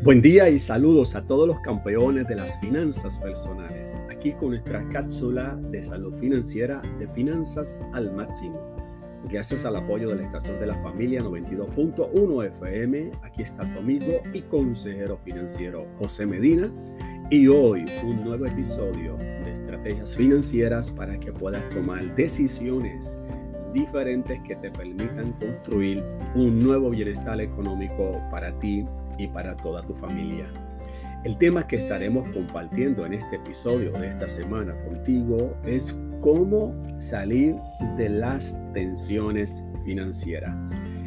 Buen día y saludos a todos los campeones de las finanzas personales. Aquí con nuestra cápsula de salud financiera de finanzas al máximo. Gracias al apoyo de la estación de la familia 92.1 FM, aquí está tu amigo y consejero financiero José Medina. Y hoy un nuevo episodio de estrategias financieras para que puedas tomar decisiones diferentes que te permitan construir un nuevo bienestar económico para ti y para toda tu familia. El tema que estaremos compartiendo en este episodio de esta semana contigo es cómo salir de las tensiones financieras.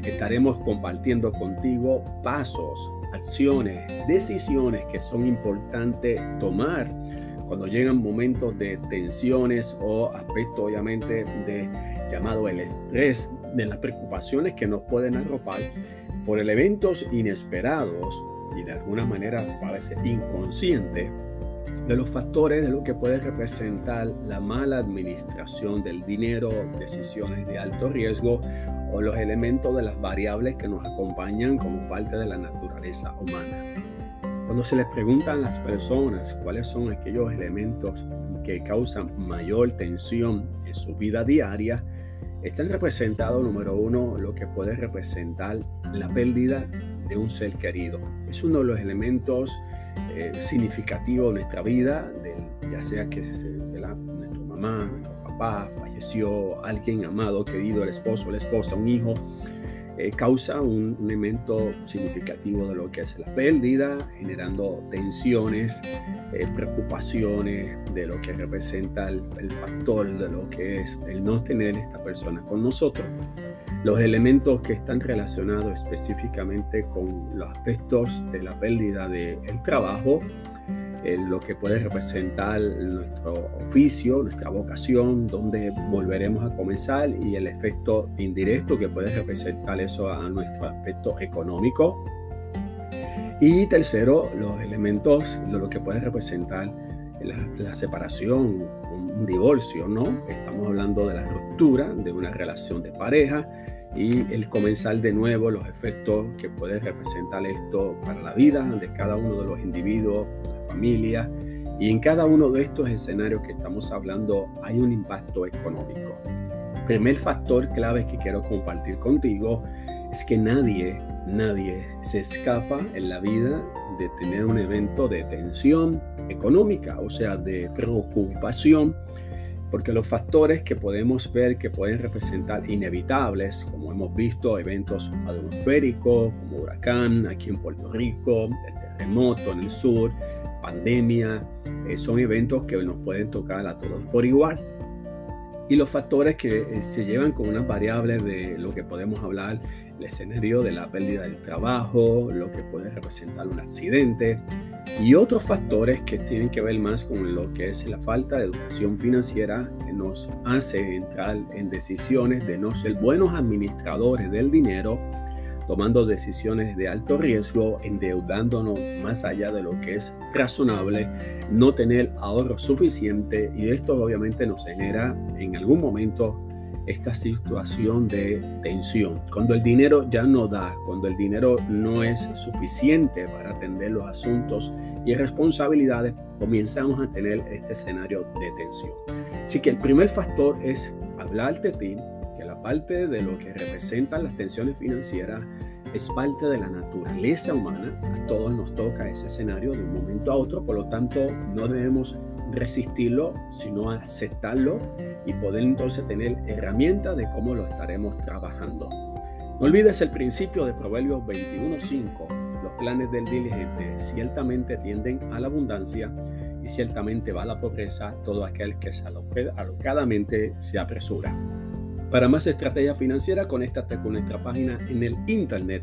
Estaremos compartiendo contigo pasos, acciones, decisiones que son importantes tomar cuando llegan momentos de tensiones o aspectos obviamente de llamado el estrés, de las preocupaciones que nos pueden arropar por eventos inesperados y de alguna manera parece inconsciente de los factores de lo que puede representar la mala administración del dinero, decisiones de alto riesgo o los elementos de las variables que nos acompañan como parte de la naturaleza humana. Cuando se les preguntan a las personas cuáles son aquellos elementos que causan mayor tensión en su vida diaria, están representados, número uno, lo que puede representar la pérdida de un ser querido. Es uno de los elementos eh, significativos de nuestra vida, ya sea que se, nuestra mamá, nuestro papá falleció, alguien amado, querido, el esposo, la esposa, un hijo, eh, causa un, elemento significativo de lo que es la pérdida, generando tensiones, eh, preocupaciones de lo que representa el, factor de lo que es el no tener esta persona con nosotros. Los elementos que están relacionados específicamente con los aspectos de la pérdida del trabajo, lo que puede representar nuestro oficio, nuestra vocación, donde volveremos a comenzar y el efecto indirecto que puede representar eso a nuestro aspecto económico. Y tercero, los elementos de lo que puede representar la, separación, un divorcio, ¿no? Estamos hablando de la ruptura de una relación de pareja y el comenzar de nuevo, los efectos que puede representar esto para la vida de cada uno de los individuos, familia. Y en cada uno de estos escenarios que estamos hablando hay un impacto económico. primer factor clave que quiero compartir contigo es que nadie, nadie se escapa en la vida de tener un evento de tensión económica, o sea, de preocupación, porque los factores que podemos ver que pueden representar inevitables, como hemos visto, eventos atmosféricos, como huracán aquí en Puerto Rico, el terremoto en el sur, pandemia, eh, son eventos que nos pueden tocar a todos por igual. Y los factores que eh, se llevan con unas variables de lo que podemos hablar, el escenario de la pérdida del trabajo, lo que puede representar un accidente y otros factores que tienen que ver más con lo que es la falta de educación financiera que nos hace entrar en decisiones de no ser buenos administradores del dinero tomando decisiones de alto riesgo, endeudándonos más allá de lo que es razonable, no tener ahorro suficiente y esto obviamente nos genera en algún momento esta situación de tensión. Cuando el dinero ya no da, cuando el dinero no es suficiente para atender los asuntos y responsabilidades, comenzamos a tener este escenario de tensión. Así que el primer factor es hablarte de ti, parte de lo que representan las tensiones financieras es parte de la naturaleza humana. A todos nos toca ese escenario de un momento a otro, por lo tanto no debemos resistirlo, sino aceptarlo y poder entonces tener herramientas de cómo lo estaremos trabajando. No olvides el principio de Proverbios 21.5. Los planes del diligente ciertamente tienden a la abundancia y ciertamente va a la pobreza todo aquel que alocadamente se apresura. Para más estrategia financiera, conéctate con nuestra página en el internet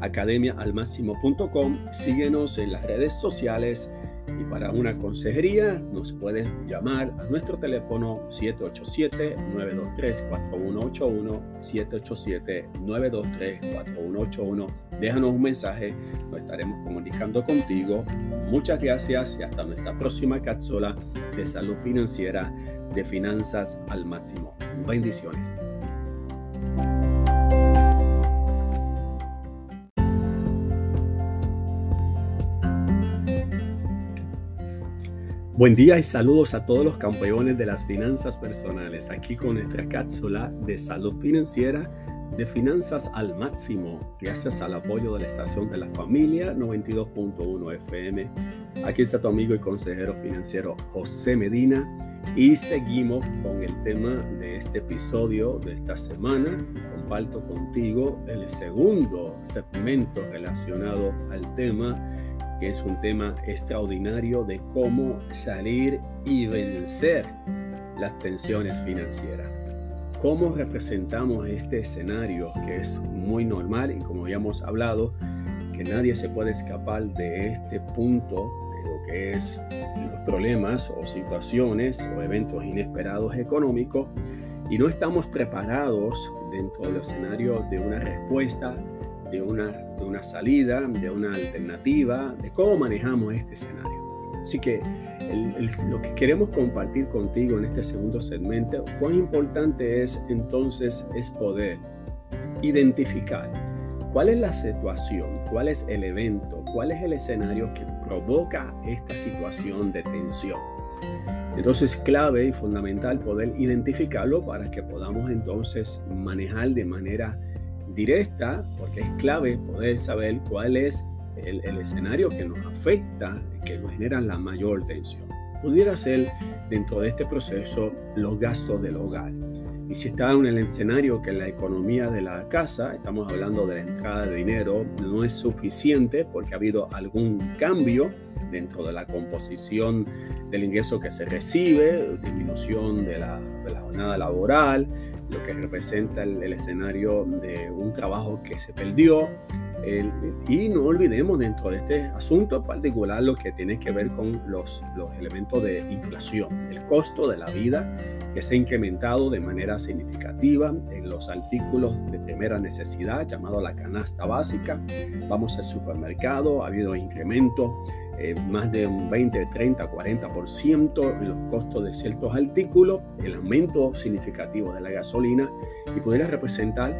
academiaalmáximo.com. Síguenos en las redes sociales y para una consejería nos puedes llamar a nuestro teléfono 787-923-4181, 787-923-4181. Déjanos un mensaje, nos estaremos comunicando contigo. Muchas gracias y hasta nuestra próxima cápsula de salud financiera de finanzas al máximo. Bendiciones. Buen día y saludos a todos los campeones de las finanzas personales, aquí con nuestra cápsula de salud financiera de finanzas al máximo, gracias al apoyo de la estación de la familia 92.1 FM. Aquí está tu amigo y consejero financiero José Medina y seguimos con el tema de este episodio de esta semana. Comparto contigo el segundo segmento relacionado al tema que es un tema extraordinario de cómo salir y vencer las tensiones financieras. ¿Cómo representamos este escenario que es muy normal y como habíamos hablado, que nadie se puede escapar de este punto de lo que es los problemas o situaciones o eventos inesperados económicos y no estamos preparados dentro del escenario de una respuesta de una, de una salida, de una alternativa, de cómo manejamos este escenario. Así que lo que queremos compartir contigo en este segundo segmento, cuán importante es entonces es poder identificar cuál es la situación, cuál es el evento, cuál es el escenario que provoca esta situación de tensión. Entonces es clave y fundamental poder identificarlo para que podamos entonces manejar de manera directa, porque es clave poder saber cuál es el, escenario que nos afecta, que nos genera la mayor tensión. Pudiera ser dentro de este proceso los gastos del hogar. Y si está en el escenario que la economía de la casa, estamos hablando de la entrada de dinero, no es suficiente porque ha habido algún cambio dentro de la composición del ingreso que se recibe, disminución de la, de la jornada laboral, lo que representa el, escenario de un trabajo que se perdió. y no olvidemos dentro de este asunto particular lo que tiene que ver con los, los elementos de inflación, el costo de la vida que se ha incrementado de manera significativa en los artículos de primera necesidad, llamado la canasta básica. Vamos al supermercado, ha habido incremento eh, más de un 20, 30, 40% en los costos de ciertos artículos, el aumento significativo de la gasolina y pudiera representar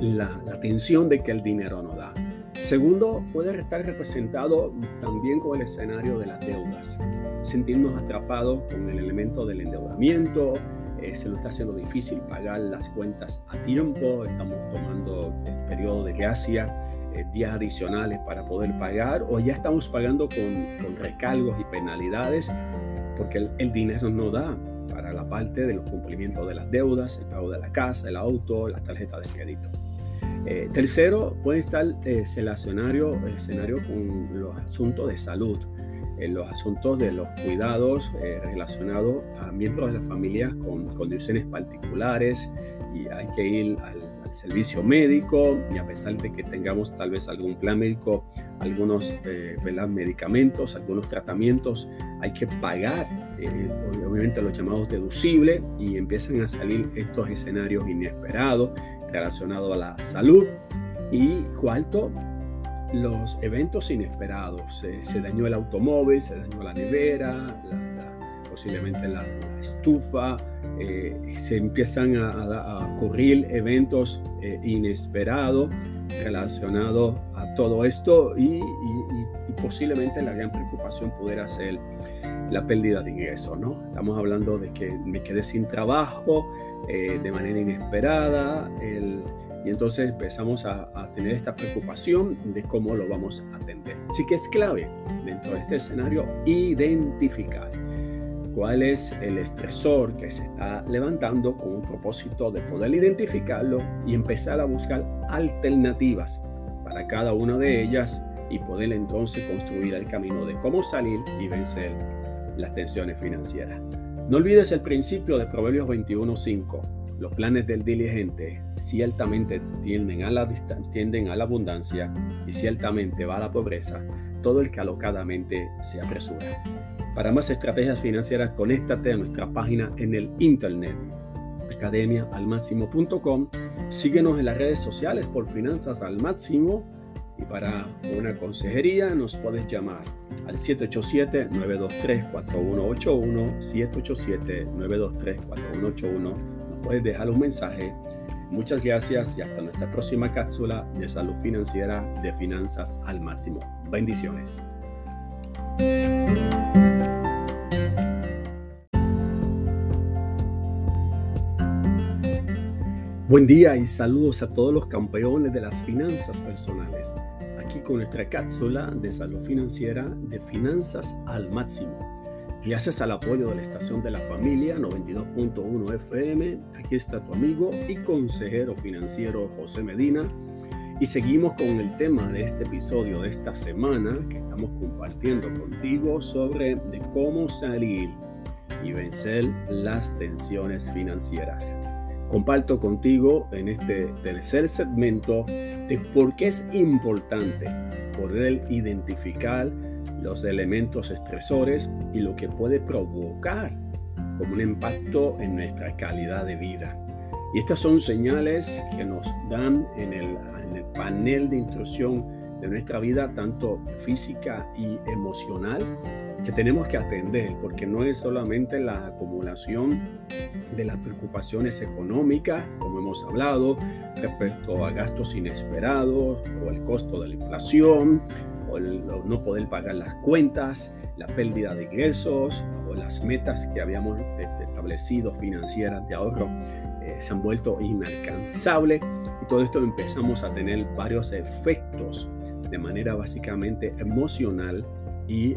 la, la tensión de que el dinero no da. Segundo, puede estar representado también con el escenario de las deudas, sentirnos atrapados con el elemento del endeudamiento, eh, se nos está haciendo difícil pagar las cuentas a tiempo, estamos tomando el periodo de gracia eh, días adicionales para poder pagar o ya estamos pagando con, recargos y penalidades porque el, dinero no da para la parte de los cumplimientos de las deudas, el pago de la casa, el auto, las tarjetas de crédito. Eh, tercero, puede estar eh, escenario, escenario con los asuntos de salud, en los asuntos de los cuidados relacionados a miembros de la familia con condiciones particulares y hay que ir al servicio médico y a pesar de que tengamos tal vez algún plan médico, algunos eh, medicamentos, algunos tratamientos, hay que pagar eh, obviamente los llamados deducibles y empiezan a salir estos escenarios inesperados relacionados a la salud. Y cuarto, los eventos inesperados. se dañó el automóvil, se dañó la nevera, posiblemente la estufa, eh, se empiezan a, ocurrir eventos eh, inesperados relacionados a todo esto y, posiblemente la gran preocupación pudiera ser la pérdida de ingresos, ¿no? Estamos hablando de que me quedé sin trabajo eh, de manera inesperada y entonces empezamos a, a, tener esta preocupación de cómo lo vamos a atender. Así que es clave dentro de este escenario identificar cuál es el estresor que se está levantando con un propósito de poder identificarlo y empezar a buscar alternativas para cada una de ellas y poder entonces construir el camino de cómo salir y vencer las tensiones financieras. No olvides el principio de Proverbios 21.5. Los planes del diligente ciertamente tienden a, la, tienden a la abundancia y ciertamente va a la pobreza todo el que alocadamente se apresura. Para más estrategias financieras, conéctate a nuestra página en el internet academiaalmáximo.com. Síguenos en las redes sociales por Finanzas al Máximo y para una consejería nos puedes llamar al 787-923-4181, 787-923-4181. Nos puedes dejar un mensaje. Muchas gracias y hasta nuestra próxima cápsula de salud financiera de Finanzas al Máximo. Bendiciones. Buen día y saludos a todos los campeones de las finanzas personales. Aquí con nuestra cápsula de salud financiera de finanzas al máximo. Gracias al apoyo de la estación de la familia 92.1 FM, aquí está tu amigo y consejero financiero José Medina. Y seguimos con el tema de este episodio de esta semana que estamos compartiendo contigo sobre de cómo salir y vencer las tensiones financieras. Comparto contigo en este tercer segmento de por qué es importante poder identificar los elementos estresores y lo que puede provocar como un impacto en nuestra calidad de vida. Y estas son señales que nos dan en el, en el panel de instrucción de nuestra vida, tanto física y emocional, que tenemos que atender, porque no es solamente la acumulación de las preocupaciones económicas, como hemos hablado, respecto a gastos inesperados o el costo de la inflación, o el no poder pagar las cuentas, la pérdida de ingresos o las metas que habíamos establecido financieras de ahorro eh, se han vuelto inalcanzables. Y todo esto empezamos a tener varios efectos de manera básicamente emocional y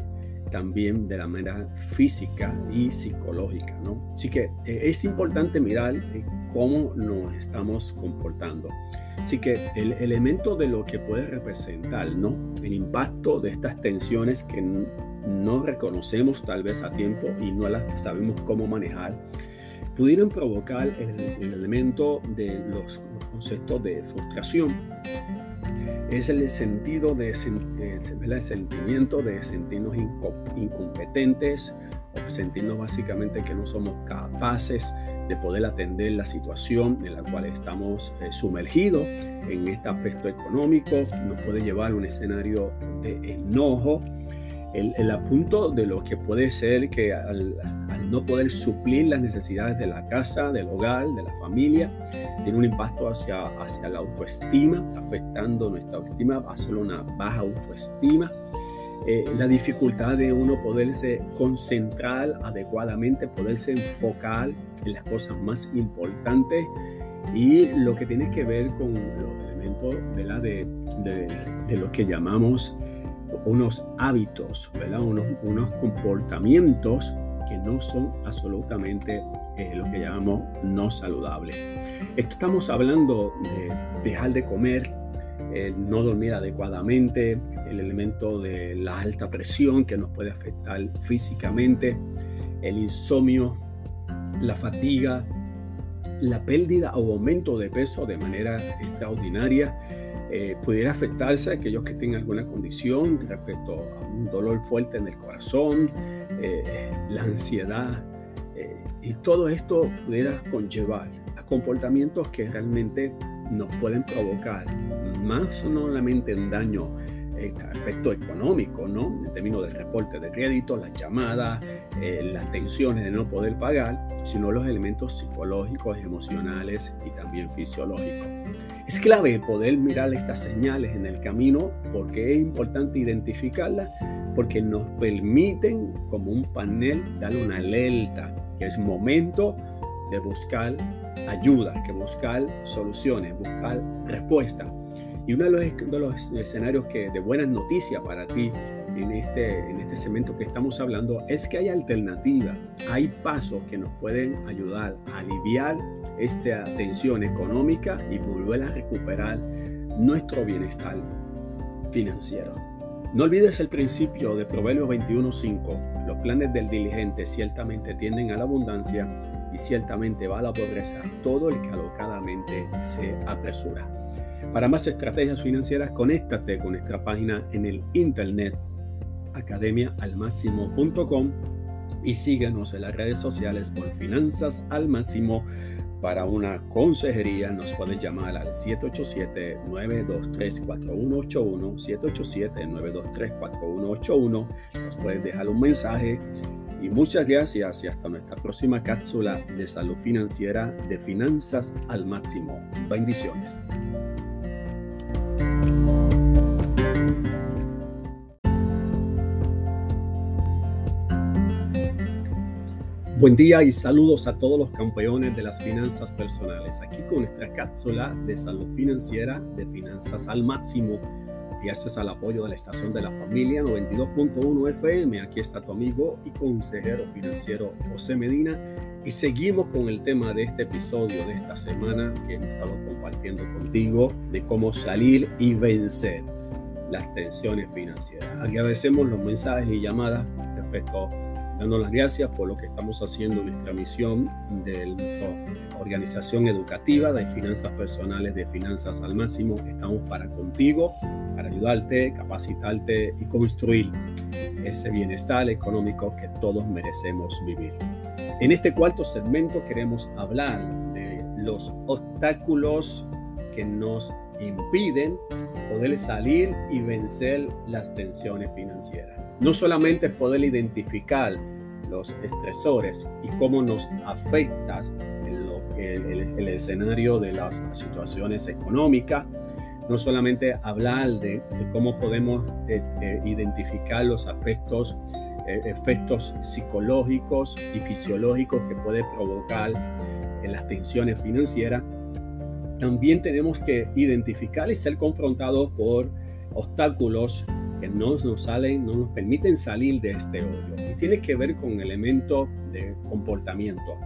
también de la manera física y psicológica, ¿no? Así que eh, es importante mirar eh, cómo nos estamos comportando. Así que el elemento de lo que puede representar, ¿no? El impacto de estas tensiones que no reconocemos tal vez a tiempo y no las sabemos cómo manejar, pudieran provocar el, elemento de los conceptos de frustración, es el sentido de eh, el sentimiento de sentirnos incompetentes o sentirnos básicamente que no somos capaces de poder atender la situación en la cual estamos eh, sumergidos en este aspecto económico, nos puede llevar a un escenario de enojo, el, el apunto de lo que puede ser que al, no poder suplir las necesidades de la casa, del hogar, de la familia, tiene un impacto hacia, hacia la autoestima, afectando nuestra autoestima, hacer una baja autoestima. Eh, la dificultad de uno poderse concentrar adecuadamente, poderse enfocar en las cosas más importantes y lo que tiene que ver con los elementos De, de, de lo que llamamos unos hábitos, ¿verdad? Unos, unos comportamientos que no son absolutamente eh, lo que llamamos no saludables. Estamos hablando de dejar de comer, el no dormir adecuadamente, el elemento de la alta presión que nos puede afectar físicamente, el insomnio, la fatiga, la pérdida o aumento de peso de manera extraordinaria. Eh, pudiera afectarse a aquellos que tengan alguna condición respecto a un dolor fuerte en el corazón, eh, la ansiedad, eh, y todo esto pudiera conllevar a comportamientos que realmente nos pueden provocar más no solamente en daño aspecto económico, ¿no? En términos del reporte de crédito, las llamadas, eh, las tensiones de no poder pagar, sino los elementos psicológicos, emocionales y también fisiológicos. Es clave poder mirar estas señales en el camino porque es importante identificarlas porque nos permiten como un panel dar una alerta que es momento de buscar ayuda, que buscar soluciones, buscar respuestas. Y uno de los, escenarios que de buenas noticias para ti en este, en este segmento que estamos hablando es que hay alternativas, hay pasos que nos pueden ayudar a aliviar esta tensión económica y volver a recuperar nuestro bienestar financiero. No olvides el principio de Proverbios 21:5. Los planes del diligente ciertamente tienden a la abundancia y ciertamente va a la pobreza todo el que alocadamente se apresura. Para más estrategias financieras, conéctate con nuestra página en el internet academiaalmáximo.com y síguenos en las redes sociales por Finanzas al Máximo. Para una consejería nos puedes llamar al 787-923-4181, 787-923-4181. Nos puedes dejar un mensaje y muchas gracias y hasta nuestra próxima cápsula de salud financiera de Finanzas al Máximo. Bendiciones. Buen día y saludos a todos los campeones de las finanzas personales. Aquí con nuestra cápsula de salud financiera de finanzas al máximo. Gracias al apoyo de la estación de la familia 92.1 FM. Aquí está tu amigo y consejero financiero José Medina. Y seguimos con el tema de este episodio de esta semana que hemos estado compartiendo contigo de cómo salir y vencer las tensiones financieras. Agradecemos los mensajes y llamadas respecto a dando las gracias por lo que estamos haciendo en nuestra misión de nuestra organización educativa de finanzas personales, de finanzas al máximo. Estamos para contigo, para ayudarte, capacitarte y construir ese bienestar económico que todos merecemos vivir. En este cuarto segmento queremos hablar de los obstáculos que nos impiden poder salir y vencer las tensiones financieras. No solamente es poder identificar los estresores y cómo nos afecta el, escenario de las situaciones económicas, no solamente hablar de, cómo podemos eh, eh, identificar los aspectos, eh, efectos psicológicos y fisiológicos que puede provocar en las tensiones financieras, también tenemos que identificar y ser confrontados por obstáculos que no nos salen, no nos permiten salir de este hoyo. Y tiene que ver con elementos de comportamiento.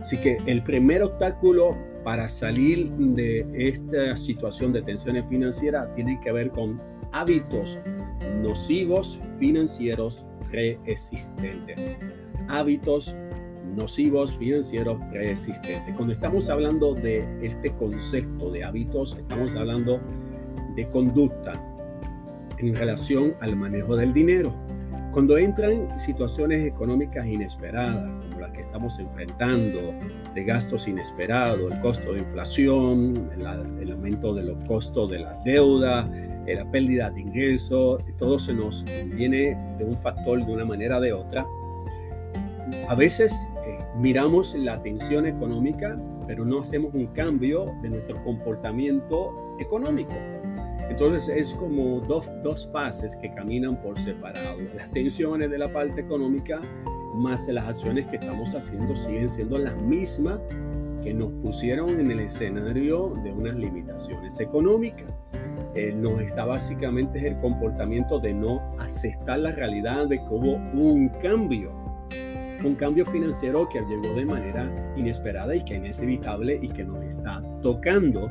Así que el primer obstáculo para salir de esta situación de tensiones financieras tiene que ver con hábitos nocivos financieros preexistentes. Hábitos nocivos financieros preexistentes. Cuando estamos hablando de este concepto de hábitos, estamos hablando de conducta, en relación al manejo del dinero. Cuando entran situaciones económicas inesperadas, como las que estamos enfrentando, de gastos inesperados, el costo de inflación, el, aumento de los costos de la deuda, eh, la pérdida de ingresos, todo se nos viene de un factor de una manera o de otra. A veces eh, miramos la tensión económica, pero no hacemos un cambio de nuestro comportamiento económico. Entonces es como dos, dos fases que caminan por separado. Las tensiones de la parte económica más las acciones que estamos haciendo siguen siendo las mismas que nos pusieron en el escenario de unas limitaciones económicas. Eh, nos está básicamente el comportamiento de no aceptar la realidad de que hubo un cambio, un cambio financiero que llegó de manera inesperada y que es inevitable y que nos está tocando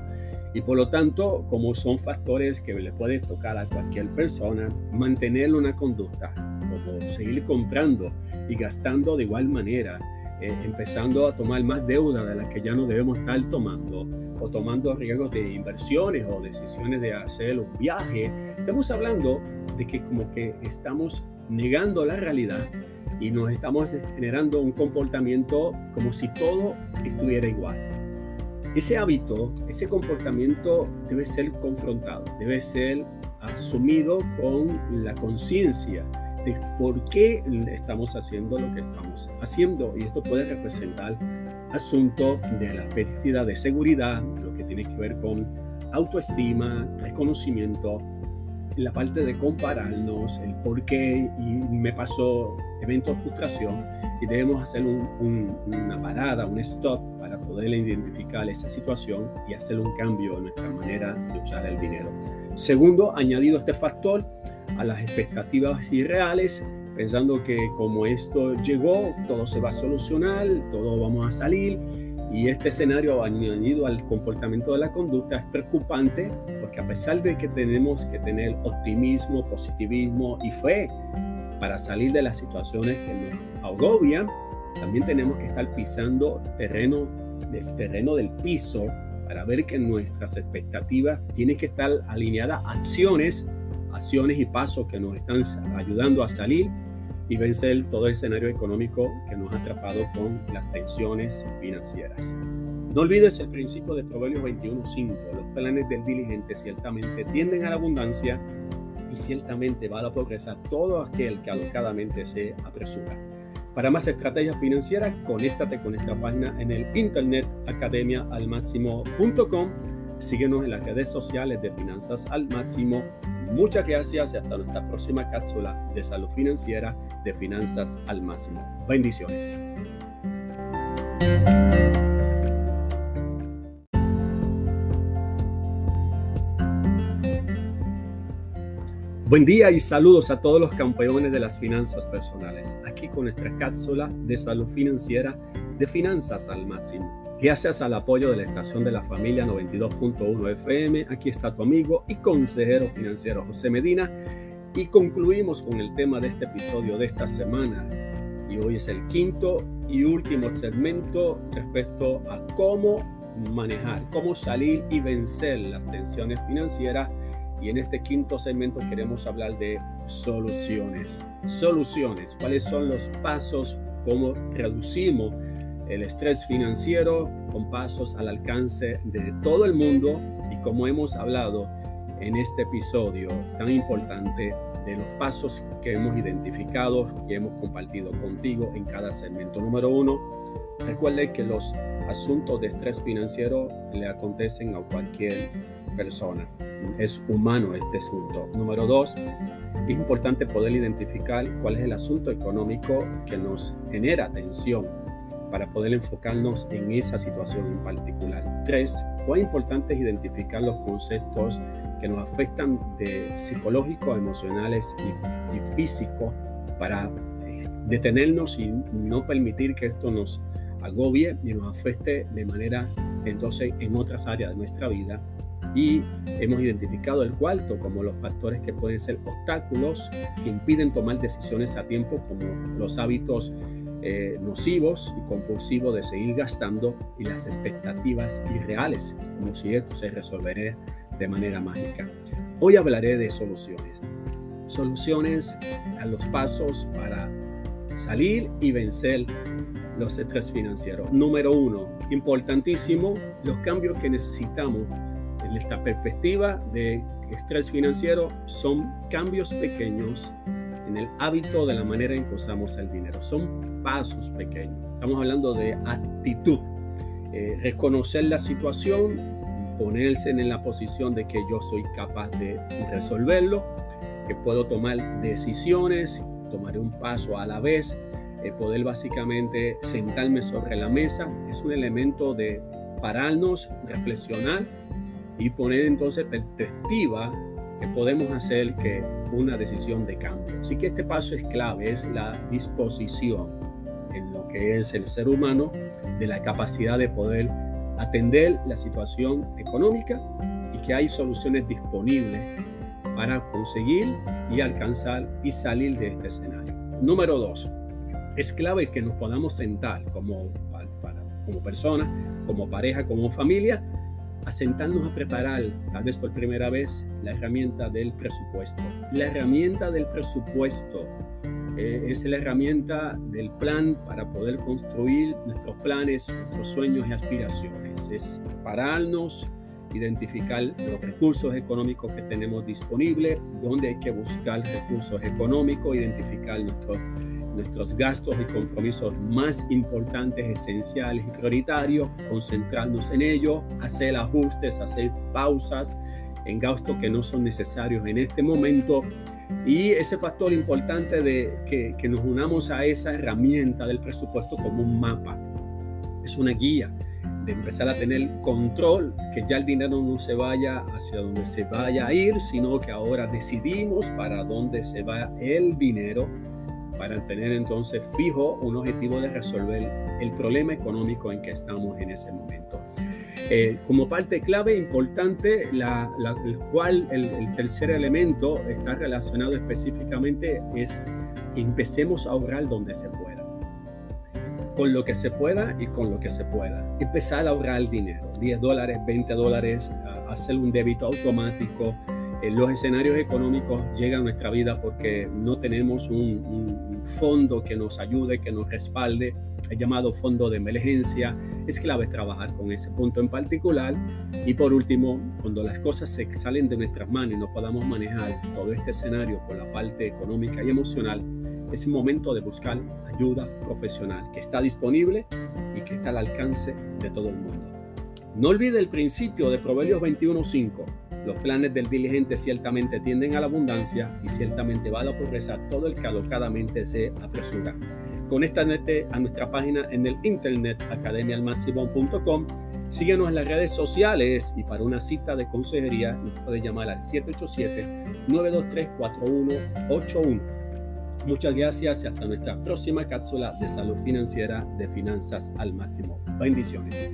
y por lo tanto, como son factores que le puede tocar a cualquier persona, mantener una conducta, como seguir comprando y gastando de igual manera, eh, empezando a tomar más deuda de la que ya no debemos estar tomando, o tomando riesgos de inversiones o decisiones de hacer un viaje, estamos hablando de que como que estamos negando la realidad y nos estamos generando un comportamiento como si todo estuviera igual. Ese hábito, ese comportamiento debe ser confrontado, debe ser asumido con la conciencia de por qué estamos haciendo lo que estamos haciendo. Y esto puede representar asunto de la pérdida de seguridad, lo que tiene que ver con autoestima, reconocimiento, la parte de compararnos, el por qué y me pasó eventos frustración y debemos hacer una parada, un stop para poder identificar esa situación y hacer un cambio en nuestra manera de usar el dinero. Segundo, añadido este factor a las expectativas irreales, pensando que como esto llegó, todo se va a solucionar, todo vamos a salir y este escenario añadido al comportamiento de la conducta es preocupante porque a pesar de que tenemos que tener optimismo, positivismo y fe para salir de las situaciones que nos agobian, también tenemos que estar pisando terreno del terreno del piso para ver que nuestras expectativas tienen que estar alineadas a acciones, acciones y pasos que nos están ayudando a salir y vencer todo el escenario económico que nos ha atrapado con las tensiones financieras. No olvides el principio de Proverbios 21.5. Los planes del diligente ciertamente tienden a la abundancia y ciertamente va a la pobreza todo aquel que alocadamente se apresura. Para más estrategias financieras, conéctate con esta página en el internet academiaalmáximo.com. Síguenos en las redes sociales de Finanzas al Máximo Muchas gracias y hasta nuestra próxima cápsula de salud financiera de finanzas al máximo. Bendiciones. Buen día y saludos a todos los campeones de las finanzas personales. Aquí con nuestra cápsula de salud financiera de finanzas al máximo. Gracias al apoyo de la estación de la familia 92.1 FM, aquí está tu amigo y consejero financiero José Medina. Y concluimos con el tema de este episodio de esta semana. Y hoy es el quinto y último segmento respecto a cómo manejar, cómo salir y vencer las tensiones financieras y en este quinto segmento queremos hablar de soluciones. Soluciones, cuáles son los pasos, cómo reducimos el estrés financiero con pasos al alcance de todo el mundo y como hemos hablado en este episodio tan importante de los pasos que hemos identificado y hemos compartido contigo en cada segmento. Número uno, recuerde que los asuntos de estrés financiero le acontecen a cualquier persona es humano este asunto. Número dos, es importante poder identificar cuál es el asunto económico que nos genera tensión para poder enfocarnos en esa situación en particular. Tres, cuán importante es identificar los conceptos que nos afectan de psicológicos, emocionales y, y físicos para eh, detenernos y no permitir que esto nos agobie y nos afecte de manera entonces en otras áreas de nuestra vida y hemos identificado el cuarto como los factores que pueden ser obstáculos que impiden tomar decisiones a tiempo como los hábitos eh, nocivos y compulsivos de seguir gastando y las expectativas irreales, como si esto se resolvería de manera mágica. Hoy hablaré de soluciones. Soluciones a los pasos para salir y vencer los estrés financieros. Número uno, importantísimo, los cambios que necesitamos en esta perspectiva de estrés financiero son cambios pequeños en el hábito de la manera en que usamos el dinero. Son pasos pequeños. Estamos hablando de actitud. Eh, reconocer la situación, ponerse en la posición de que yo soy capaz de resolverlo, que puedo tomar decisiones, tomaré un paso a la vez, eh, poder básicamente sentarme sobre la mesa. Es un elemento de pararnos, reflexionar y poner entonces perspectiva que podemos hacer que una decisión de cambio. Así que este paso es clave, es la disposición en lo que es el ser humano de la capacidad de poder atender la situación económica y que hay soluciones disponibles para conseguir y alcanzar y salir de este escenario. Número dos, es clave que nos podamos sentar como, como personas, como pareja, como familia, a sentarnos a preparar, tal vez por primera vez, la herramienta del presupuesto. La herramienta del presupuesto eh, es la herramienta del plan para poder construir nuestros planes, nuestros sueños y aspiraciones. Es pararnos, identificar los recursos económicos que tenemos disponibles, dónde hay que buscar recursos económicos, identificar nuestros nuestros gastos y compromisos más importantes, esenciales y prioritarios, concentrarnos en ello, hacer ajustes, hacer pausas en gastos que no son necesarios en este momento. Y ese factor importante de que, que nos unamos a esa herramienta del presupuesto como un mapa, es una guía de empezar a tener control, que ya el dinero no se vaya hacia donde se vaya a ir, sino que ahora decidimos para dónde se va el dinero para tener entonces fijo un objetivo de resolver el problema económico en que estamos en ese momento. Eh, como parte clave importante, la, el cual el, tercer elemento está relacionado específicamente es empecemos a ahorrar donde se pueda. Con lo que se pueda y con lo que se pueda. Empezar a ahorrar dinero, 10 dólares, 20 dólares, hacer un débito automático, los escenarios económicos llegan a nuestra vida porque no tenemos un, fondo que nos ayude, que nos respalde, el llamado fondo de emergencia. Es clave trabajar con ese punto en particular. Y por último, cuando las cosas se salen de nuestras manos y no podamos manejar todo este escenario por la parte económica y emocional, es el momento de buscar ayuda profesional que está disponible y que está al alcance de todo el mundo. No olvide el principio de Proverbios 21.5 los planes del diligente ciertamente tienden a la abundancia y ciertamente va a la pobreza todo el que alocadamente se apresura. Conéctate a nuestra página en el internet academialmaximum.com. Síguenos en las redes sociales y para una cita de consejería nos puede llamar al 787-923-4181. Muchas gracias y hasta nuestra próxima cápsula de salud financiera de finanzas al máximo. Bendiciones.